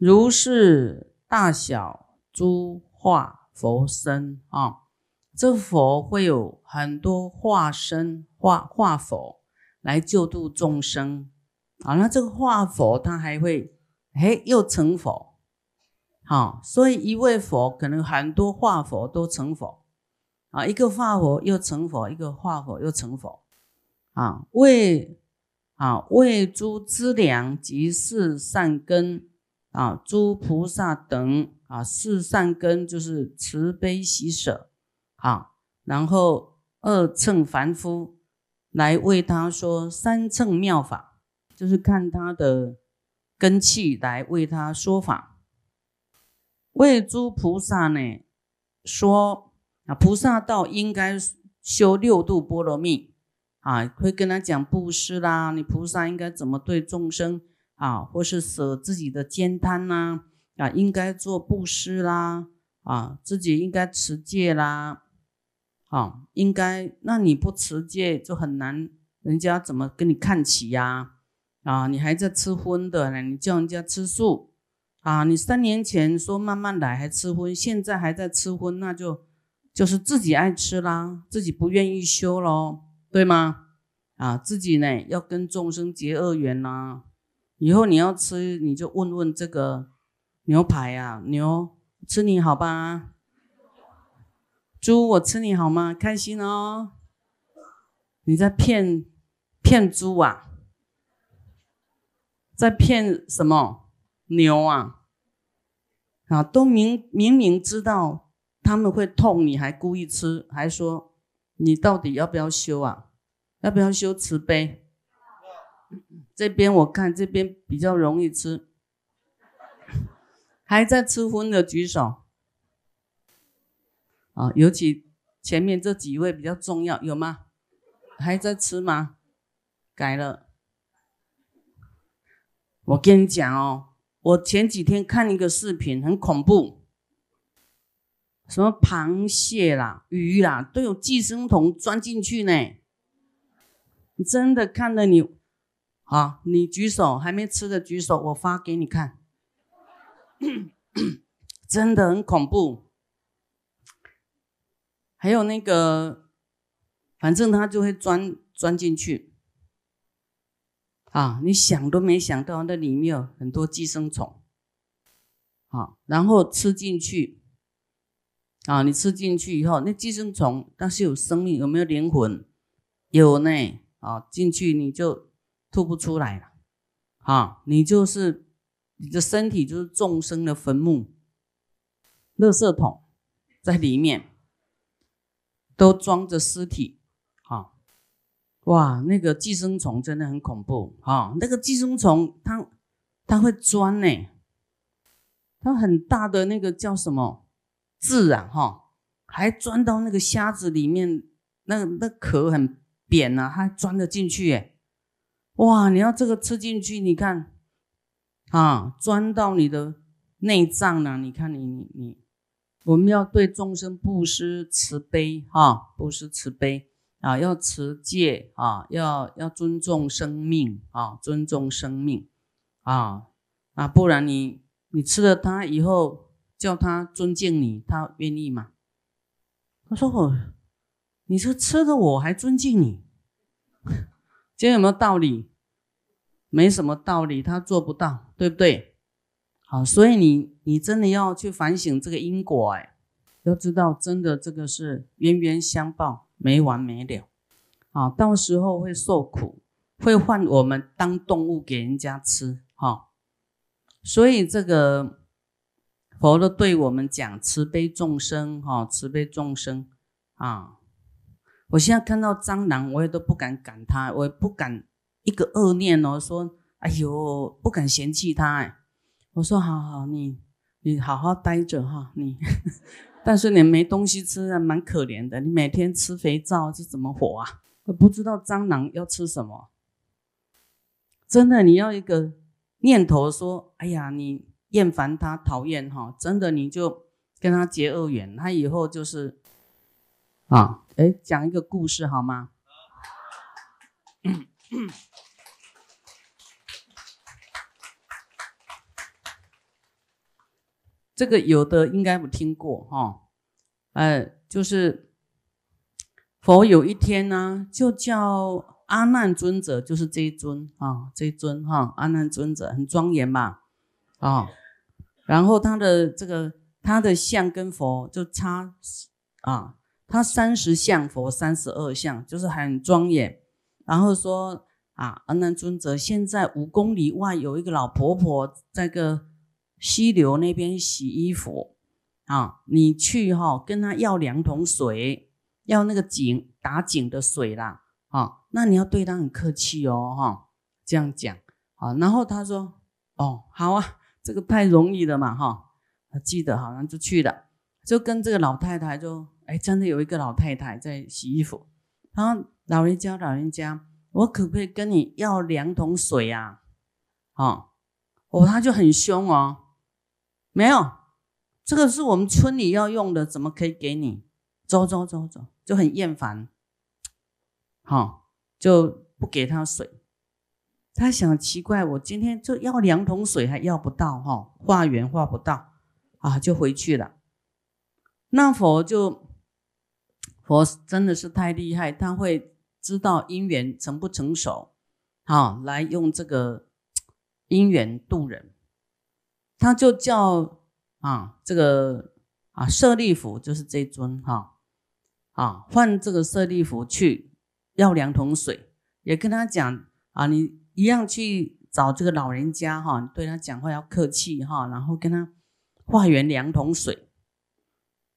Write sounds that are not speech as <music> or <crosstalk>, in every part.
如是大小诸化佛身啊，这佛会有很多化身化化佛来救度众生啊。那这个化佛他还会哎又成佛，好，所以一位佛可能很多化佛都成佛啊，一个化佛又成佛，一个化佛又成佛啊，为。啊，为诸资粮及四善根啊，诸菩萨等啊，四善根就是慈悲喜舍啊，然后二乘凡夫来为他说三乘妙法，就是看他的根器来为他说法。为诸菩萨呢说啊，菩萨道应该修六度波罗蜜。啊，会跟他讲布施啦，你菩萨应该怎么对众生啊，或是舍自己的兼贪呐，啊，应该做布施啦，啊，自己应该持戒啦，啊，应该，那你不持戒就很难，人家怎么跟你看齐呀？啊，你还在吃荤的呢，你叫人家吃素啊？你三年前说慢慢来还吃荤，现在还在吃荤，那就就是自己爱吃啦，自己不愿意修喽。对吗？啊，自己呢要跟众生结恶缘呐。以后你要吃，你就问问这个牛排啊，牛吃你好吧？猪我吃你好吗？开心哦。你在骗骗猪啊？在骗什么牛啊？啊，都明明明知道他们会痛，你还故意吃，还说。你到底要不要修啊？要不要修慈悲？这边我看这边比较容易吃，还在吃荤的举手。啊，尤其前面这几位比较重要，有吗？还在吃吗？改了。我跟你讲哦，我前几天看一个视频，很恐怖。什么螃蟹啦、鱼啦，都有寄生虫钻进去呢？真的看了你，好，你举手，还没吃的举手，我发给你看，<coughs> 真的很恐怖。还有那个，反正它就会钻钻进去，啊，你想都没想到那里面有很多寄生虫，好，然后吃进去。啊，你吃进去以后，那寄生虫但是有生命，有没有灵魂？有呢。啊，进去你就吐不出来了。啊，你就是你的身体就是众生的坟墓，垃圾桶在里面都装着尸体。啊，哇，那个寄生虫真的很恐怖。啊，那个寄生虫它它会钻呢，它很大的那个叫什么？自然哈，还钻到那个虾子里面，那那壳很扁呐，还钻得进去耶！哇，你要这个吃进去，你看啊，钻到你的内脏了。你看你你你，我们要对众生布施慈悲哈，布施慈悲啊，要持戒啊，要要尊重生命啊，尊重生命啊啊，不然你你吃了它以后。叫他尊敬你，他愿意吗？他说：“我，你说吃的我还尊敬你，<laughs> 这有没有道理？没什么道理，他做不到，对不对？好，所以你你真的要去反省这个因果，哎，要知道真的这个是冤冤相报，没完没了，啊，到时候会受苦，会换我们当动物给人家吃，哈，所以这个。”佛都对我们讲慈悲众生，哈，慈悲众生啊！我现在看到蟑螂，我也都不敢赶它，我也不敢一个恶念哦，说哎呦，不敢嫌弃他。哎，我说好好，你你好好待着哈，你。<laughs> 但是你没东西吃，蛮可怜的。你每天吃肥皂是怎么活啊？我不知道蟑螂要吃什么。真的，你要一个念头说，哎呀，你。厌烦他，讨厌哈，真的你就跟他结恶缘，他以后就是啊，哎，讲一个故事好吗？<coughs> 这个有的应该有听过哈，呃，就是佛有一天呢，就叫阿难尊者，就是这一尊啊，这一尊哈，阿难尊者很庄严嘛，啊，然后他的这个他的像跟佛就差啊，他三十相佛三十二相，就是很庄严，然后说啊，阿难尊者，现在五公里外有一个老婆婆在个。溪流那边洗衣服啊，你去哈，跟他要两桶水，要那个井打井的水啦啊，那你要对他很客气哦哈，这样讲啊，然后他说哦好啊，这个太容易了嘛哈，他记得好像就去了，就跟这个老太太就哎真的有一个老太太在洗衣服，然后老人家老人家，我可不可以跟你要两桶水啊？啊，哦他就很凶哦。没有，这个是我们村里要用的，怎么可以给你？走走走走，就很厌烦，好就不给他水。他想奇怪，我今天就要两桶水还要不到哈，化缘化不到啊，就回去了。那佛就佛真的是太厉害，他会知道因缘成不成熟，好来用这个因缘度人。他就叫啊，这个啊舍利弗就是这尊哈啊，换这个舍利弗去要两桶水，也跟他讲啊，你一样去找这个老人家哈，你对他讲话要客气哈，然后跟他化缘两桶水。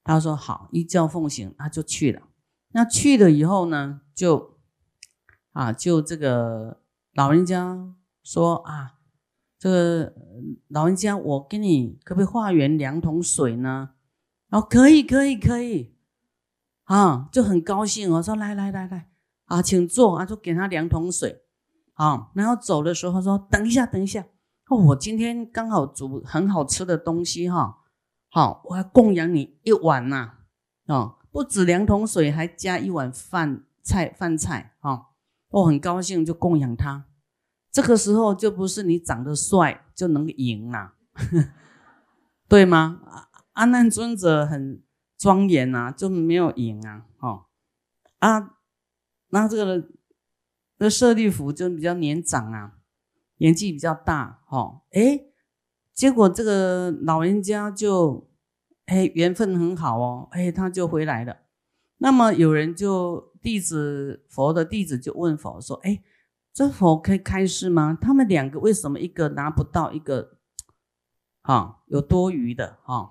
他说好，依教奉行，他就去了。那去了以后呢，就啊，就这个老人家说啊。这个老人家，我给你可不可以化缘两桶水呢？哦，可以，可以，可以，啊，就很高兴。我说来来来来，啊，请坐啊，就给他两桶水，啊，然后走的时候说等一下，等一下，哦，我今天刚好煮很好吃的东西哈，好，我要供养你一碗呐，啊，不止两桶水，还加一碗饭菜饭菜，啊，我很高兴就供养他。这个时候就不是你长得帅就能赢啦，<laughs> 对吗？阿难尊者很庄严啊，就没有赢啊，哦啊，那这个那舍利弗就比较年长啊，年纪比较大，哦，哎，结果这个老人家就哎缘分很好哦，哎他就回来了。那么有人就弟子佛的弟子就问佛说，哎。这佛可以开示吗？他们两个为什么一个拿不到，一个啊有多余的啊？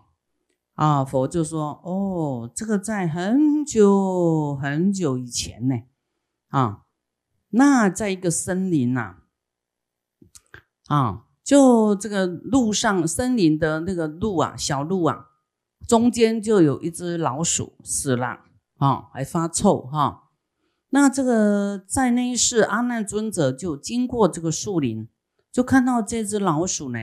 啊，佛就说：哦，这个在很久很久以前呢，啊，那在一个森林呐，啊，就这个路上森林的那个路啊，小路啊，中间就有一只老鼠死了啊，还发臭哈。那这个在那一世，阿难尊者就经过这个树林，就看到这只老鼠呢，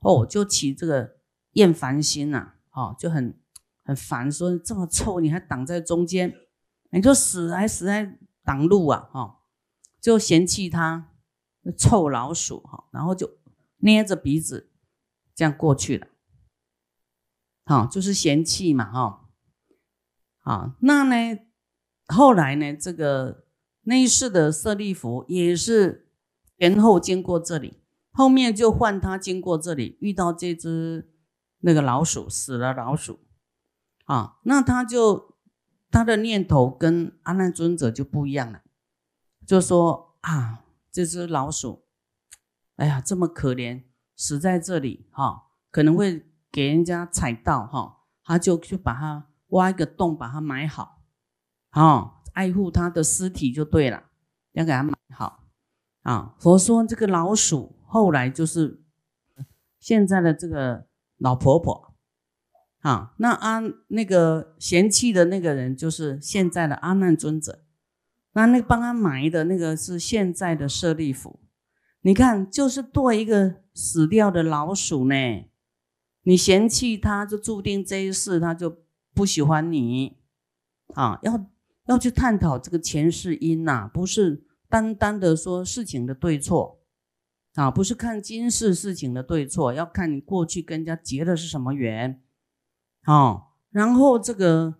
哦，就起这个厌烦心呐，哦，就很很烦，说这么臭，你还挡在中间，你就死还死在挡路啊，哈，就嫌弃它臭老鼠哈，然后就捏着鼻子这样过去了，好，就是嫌弃嘛，哈，好，那呢？后来呢，这个内世的舍利弗也是前后经过这里，后面就换他经过这里，遇到这只那个老鼠死了老鼠啊，那他就他的念头跟阿难尊者就不一样了，就说啊，这只老鼠，哎呀，这么可怜，死在这里哈，可能会给人家踩到哈，他就去把它挖一个洞，把它埋好。哦，爱护他的尸体就对了，要给他买好啊。佛说这个老鼠后来就是现在的这个老婆婆啊。那阿那个嫌弃的那个人就是现在的阿难尊者，那那帮他埋的那个是现在的舍利弗。你看，就是剁一个死掉的老鼠呢，你嫌弃他，就注定这一世他就不喜欢你啊，要。要去探讨这个前世因呐，不是单单的说事情的对错啊，不是看今世事情的对错，要看你过去跟人家结的是什么缘，哦，然后这个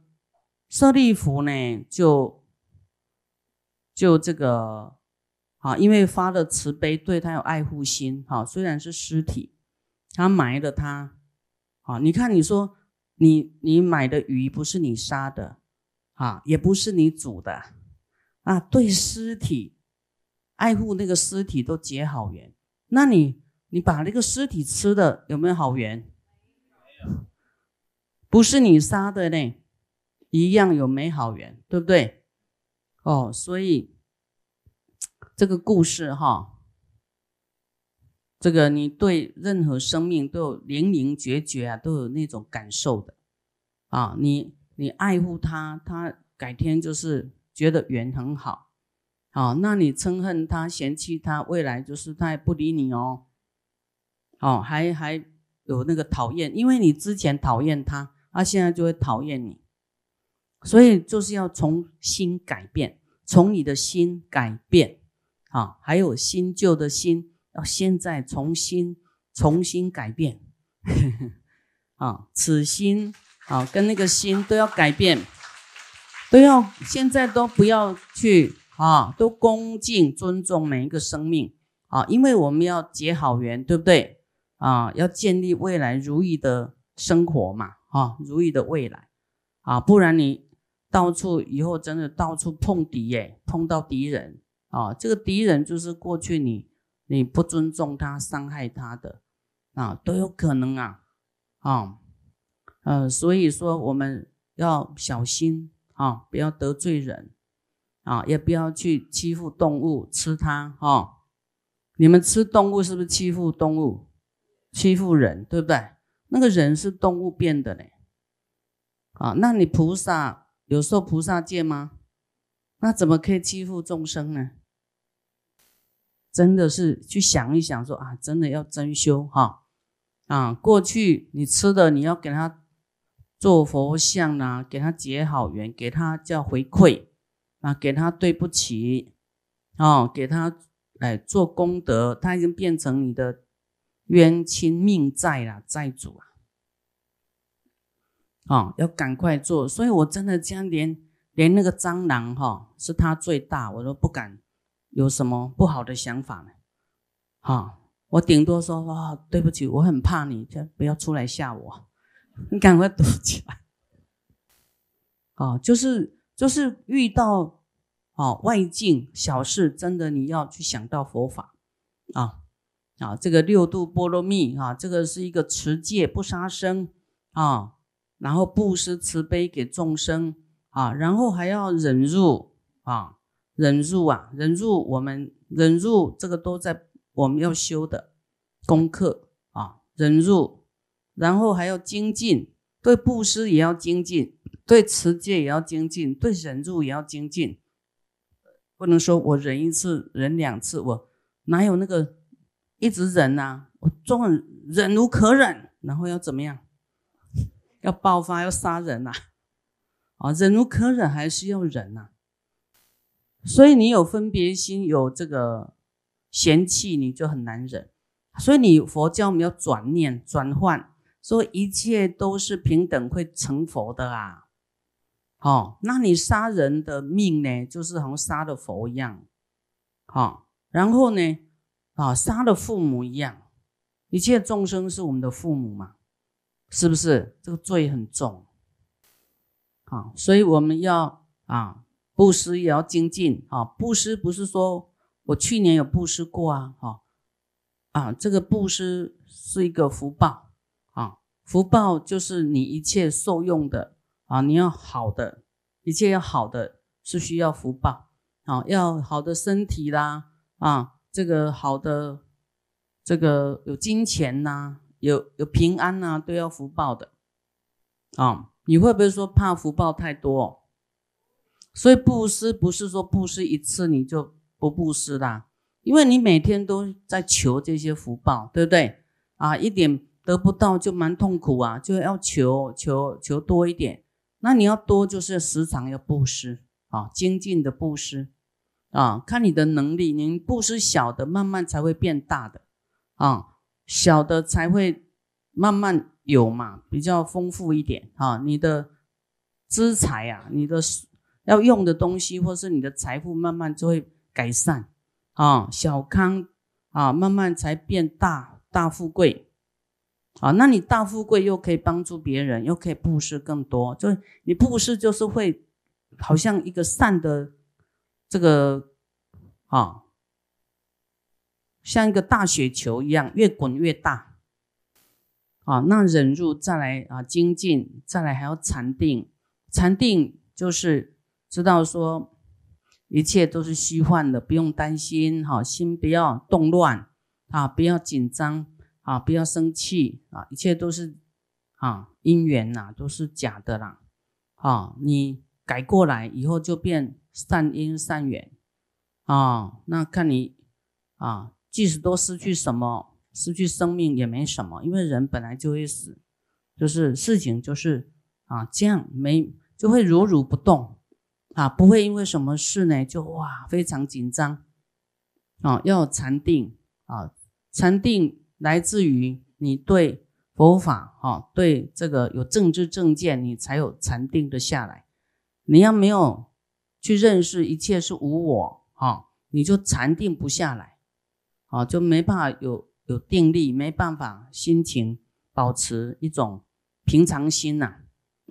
舍利弗呢，就就这个啊，因为发了慈悲，对他有爱护心，哈，虽然是尸体，他埋了他，啊，你看你说你你买的鱼不是你杀的，啊，也不是你煮的，啊，对尸体爱护那个尸体都结好缘。那你你把那个尸体吃的有没有好缘？不是你杀的呢，一样有美好缘，对不对？哦，所以这个故事哈，这个你对任何生命都有灵灵觉觉啊，都有那种感受的啊。你你爱护他，他改天就是觉得缘很好。好，那你憎恨他、嫌弃他，未来就是他也不理你哦。哦，还还有那个讨厌，因为你之前讨厌他，他现在就会讨厌你。所以就是要从心改变，从你的心改变。啊，还有新旧的心，要现在重新重新改变。<laughs> 啊，此心啊，跟那个心都要改变，都要现在都不要去。啊，都恭敬尊重每一个生命。啊，因为我们要结好缘，对不对？啊，要建立未来如意的生活嘛，啊，如意的未来。啊，不然你到处以后真的到处碰敌耶，碰到敌人。啊，这个敌人就是过去你你不尊重他、伤害他的。啊，都有可能啊，啊，呃，所以说我们要小心啊，不要得罪人。啊，也不要去欺负动物，吃它哈。你们吃动物是不是欺负动物？欺负人，对不对？那个人是动物变的嘞。啊，那你菩萨有受菩萨戒吗？那怎么可以欺负众生呢？真的是去想一想，说啊，真的要真修哈。啊，过去你吃的，你要给他做佛像啊，给他结好缘，给他叫回馈。啊，给他对不起，哦，给他哎做功德，他已经变成你的冤亲命债了，债主啊，哦，要赶快做。所以我真的将连连那个蟑螂哈，是他最大，我都不敢有什么不好的想法呢。哈，我顶多说哇，对不起，我很怕你，就不要出来吓我，你赶快躲起来。啊，<laughs> 就是。就是遇到啊外境小事，真的你要去想到佛法啊啊，这个六度波罗蜜啊，这个是一个持戒不杀生啊，然后布施慈悲给众生啊，然后还要忍辱啊，忍辱啊，忍辱我们忍辱这个都在我们要修的功课啊，忍辱，然后还要精进，对布施也要精进。对持戒也要精进，对忍辱也要精进，不能说我忍一次、忍两次，我哪有那个一直忍呐？我终忍无可忍，然后要怎么样？要爆发，要杀人呐？啊，忍无可忍还是要忍呐？所以你有分别心，有这个嫌弃，你就很难忍。所以你佛教我们要转念、转换，说一切都是平等，会成佛的啊。哦，那你杀人的命呢，就是好像杀了佛一样，好，然后呢，啊，杀了父母一样，一切众生是我们的父母嘛，是不是？这个罪很重，好，所以我们要啊，布施也要精进啊，布施不是说我去年有布施过啊，哈，啊，这个布施是一个福报，福报就是你一切受用的。啊，你要好的，一切要好的是需要福报啊，要好的身体啦，啊，这个好的，这个有金钱呐，有有平安呐，都要福报的啊。你会不会说怕福报太多？所以布施不是说布施一次你就不布施啦，因为你每天都在求这些福报，对不对？啊，一点得不到就蛮痛苦啊，就要求求求多一点。那你要多，就是时常要布施啊，精进的布施啊，看你的能力，你布施小的，慢慢才会变大的啊，小的才会慢慢有嘛，比较丰富一点啊。你的资财啊，你的要用的东西，或是你的财富，慢慢就会改善啊，小康啊，慢慢才变大大富贵啊。那你大富贵又可以帮助别人，又可以布施更多，就你布施就是会好像一个善的。这个啊，像一个大雪球一样，越滚越大啊。那忍入再来啊，精进再来，还要禅定。禅定就是知道说一切都是虚幻的，不用担心哈，心不要动乱啊，不要紧张啊，不要生气啊，一切都是啊因缘呐，都是假的啦啊。你改过来以后就变。善因善缘啊，那看你啊，即使都失去什么，失去生命也没什么，因为人本来就会死，就是事情就是啊，这样没就会如如不动啊，不会因为什么事呢就哇非常紧张啊，要禅定啊，禅定来自于你对佛法哈，对这个有政治正见，你才有禅定的下来，你要没有。去认识一切是无我，哈，你就禅定不下来，啊，就没办法有有定力，没办法心情保持一种平常心呐，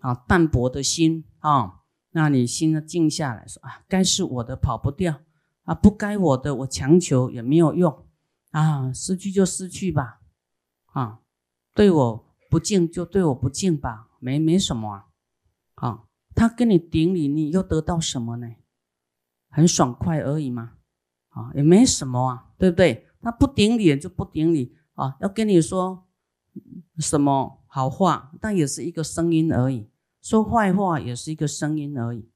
啊，淡泊的心啊，那你心呢静下来说啊，该是我的跑不掉，啊，不该我的我强求也没有用，啊，失去就失去吧，啊，对我不敬就对我不敬吧，没没什么啊，啊。他跟你顶礼，你又得到什么呢？很爽快而已嘛，啊，也没什么啊，对不对？他不顶礼就不顶礼啊，要跟你说什么好话，但也是一个声音而已；说坏话也是一个声音而已。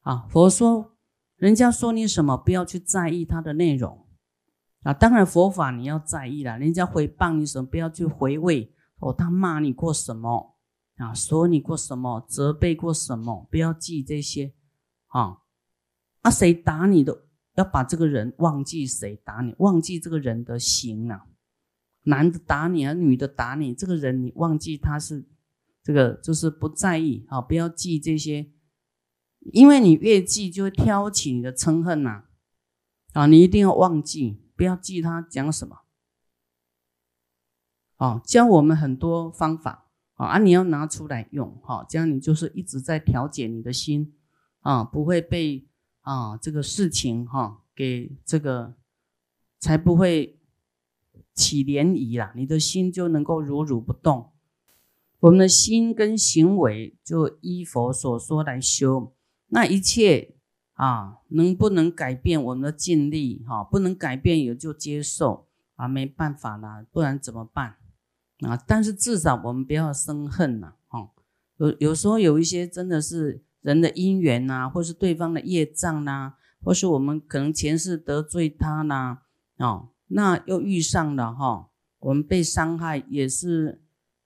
啊，佛说，人家说你什么，不要去在意他的内容啊。当然，佛法你要在意了，人家回谤你什么，不要去回味哦，他骂你过什么。啊，说你过什么，责备过什么，不要记这些，啊，啊，谁打你的，要把这个人忘记谁打你，忘记这个人的行啊，男的打你啊，女的打你，这个人你忘记他是这个，就是不在意啊，不要记这些，因为你越记就会挑起你的嗔恨呐，啊，你一定要忘记，不要记他讲什么，啊，教我们很多方法。啊，你要拿出来用，哈，这样你就是一直在调节你的心，啊，不会被啊这个事情哈给这个，才不会起涟漪啦，你的心就能够如如不动。我们的心跟行为就依佛所说来修，那一切啊能不能改变我们的尽力？哈，不能改变也就接受啊，没办法啦，不然怎么办？啊！但是至少我们不要生恨呐，哈。有有时候有一些真的是人的因缘呐，或是对方的业障呐，或是我们可能前世得罪他呐，哦，那又遇上了哈，我们被伤害也是，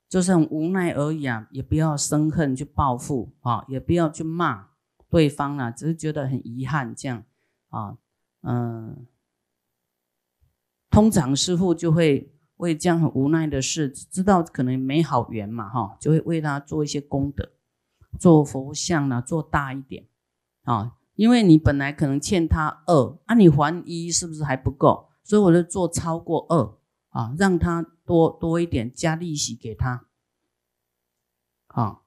就是很无奈而已啊，也不要生恨去报复啊，也不要去骂对方啊，只是觉得很遗憾这样啊，嗯，通常师傅就会。为这样很无奈的事，知道可能没好缘嘛，哈，就会为他做一些功德，做佛像呢，做大一点啊，因为你本来可能欠他二，啊，你还一是不是还不够？所以我就做超过二啊，让他多多一点，加利息给他，啊，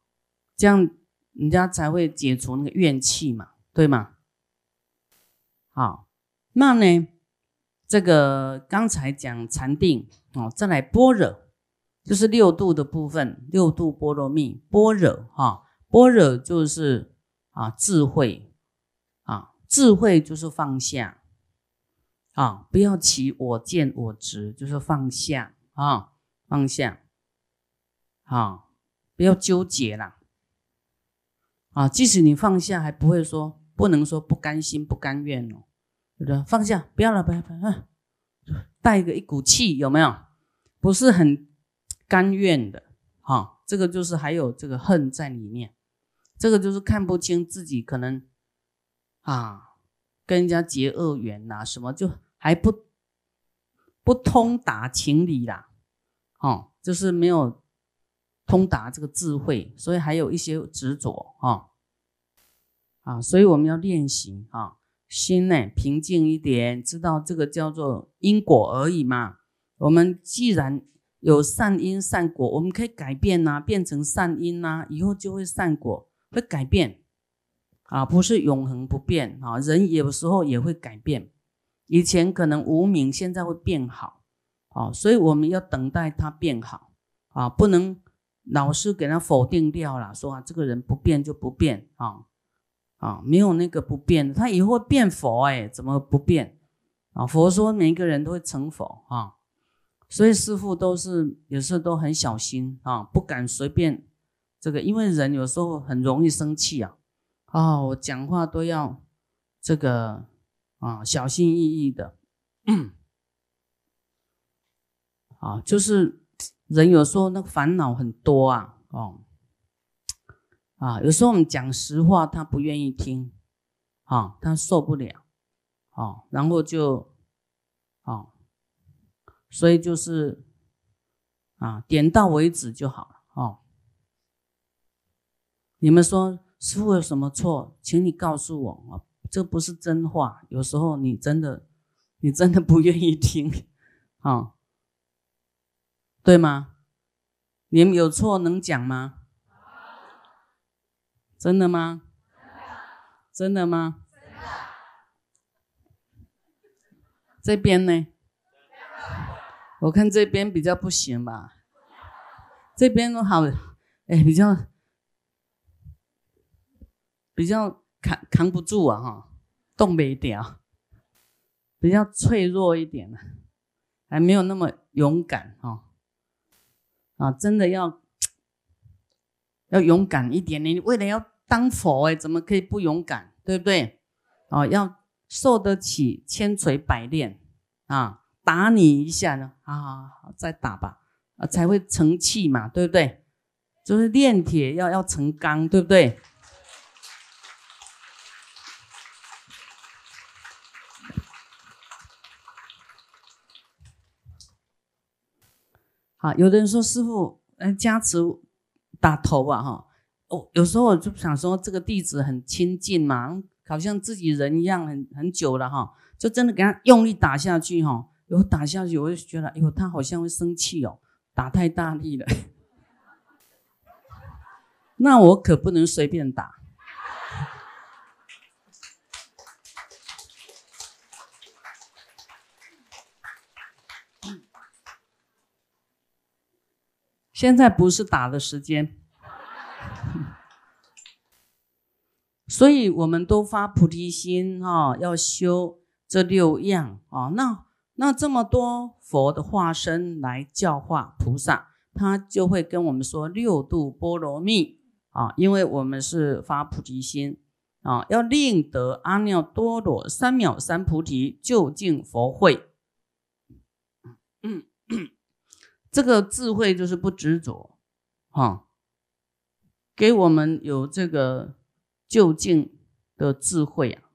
这样人家才会解除那个怨气嘛，对吗？好，那呢？这个刚才讲禅定哦，再来般若，就是六度的部分，六度波罗蜜，般若哈，般若就是啊智慧啊，智慧就是放下啊，不要起我见我执，就是放下啊，放下啊，不要纠结啦啊，即使你放下，还不会说不能说不甘心不甘愿哦。对不对？放下，不要了，不要，不要，带个一股气，有没有？不是很甘愿的，哈，这个就是还有这个恨在里面，这个就是看不清自己可能啊，跟人家结恶缘呐，什么就还不不通达情理啦，哦，就是没有通达这个智慧，所以还有一些执着啊啊，所以我们要练习啊，心呢平静一点，知道这个叫做因果而已嘛。我们既然有善因善果，我们可以改变呐，变成善因呐，以后就会善果，会改变啊，不是永恒不变啊。人有时候也会改变，以前可能无名，现在会变好啊，所以我们要等待它变好啊，不能老师给他否定掉了，说啊这个人不变就不变啊啊，没有那个不变的，他以后变佛哎，怎么不变啊？佛说每一个人都会成佛啊。所以师傅都是有时候都很小心啊，不敢随便这个，因为人有时候很容易生气啊。啊，我讲话都要这个啊，小心翼翼的。<coughs> 啊，就是人有时候那烦恼很多啊，哦，啊，有时候我们讲实话，他不愿意听，啊，他受不了，啊，然后就，啊。所以就是啊，点到为止就好了哦。你们说师傅有什么错，请你告诉我啊，这不是真话。有时候你真的，你真的不愿意听 <laughs> 啊，对吗？你们有错能讲吗？真的吗？真的吗？这边呢？我看这边比较不行吧，这边都好，哎，比较比较扛扛不住啊，哈，动不掉，比较脆弱一点还没有那么勇敢哈，啊，真的要 <tsk> 要勇敢一点你为了要当佛哎，怎么可以不勇敢，对不对？哦，要受得起千锤百炼啊。打你一下呢，啊，再打吧，啊，才会成器嘛，对不对？就是炼铁要要成钢，对不对？啊，有的人说师傅，嗯，加持打头啊，哈，哦，有时候我就想说，这个弟子很亲近嘛，好像自己人一样，很很久了哈，就真的给他用力打下去哈。有打下去，我就觉得，哎呦，他好像会生气哦，打太大力了。<laughs> 那我可不能随便打。现在不是打的时间，<laughs> 所以我们都发菩提心啊，要修这六样啊，那。那这么多佛的化身来教化菩萨，他就会跟我们说六度波罗蜜啊，因为我们是发菩提心啊，要令得阿耨多罗三藐三菩提究竟佛慧。嗯，<coughs> 这个智慧就是不执着，哈，给我们有这个就近的智慧啊。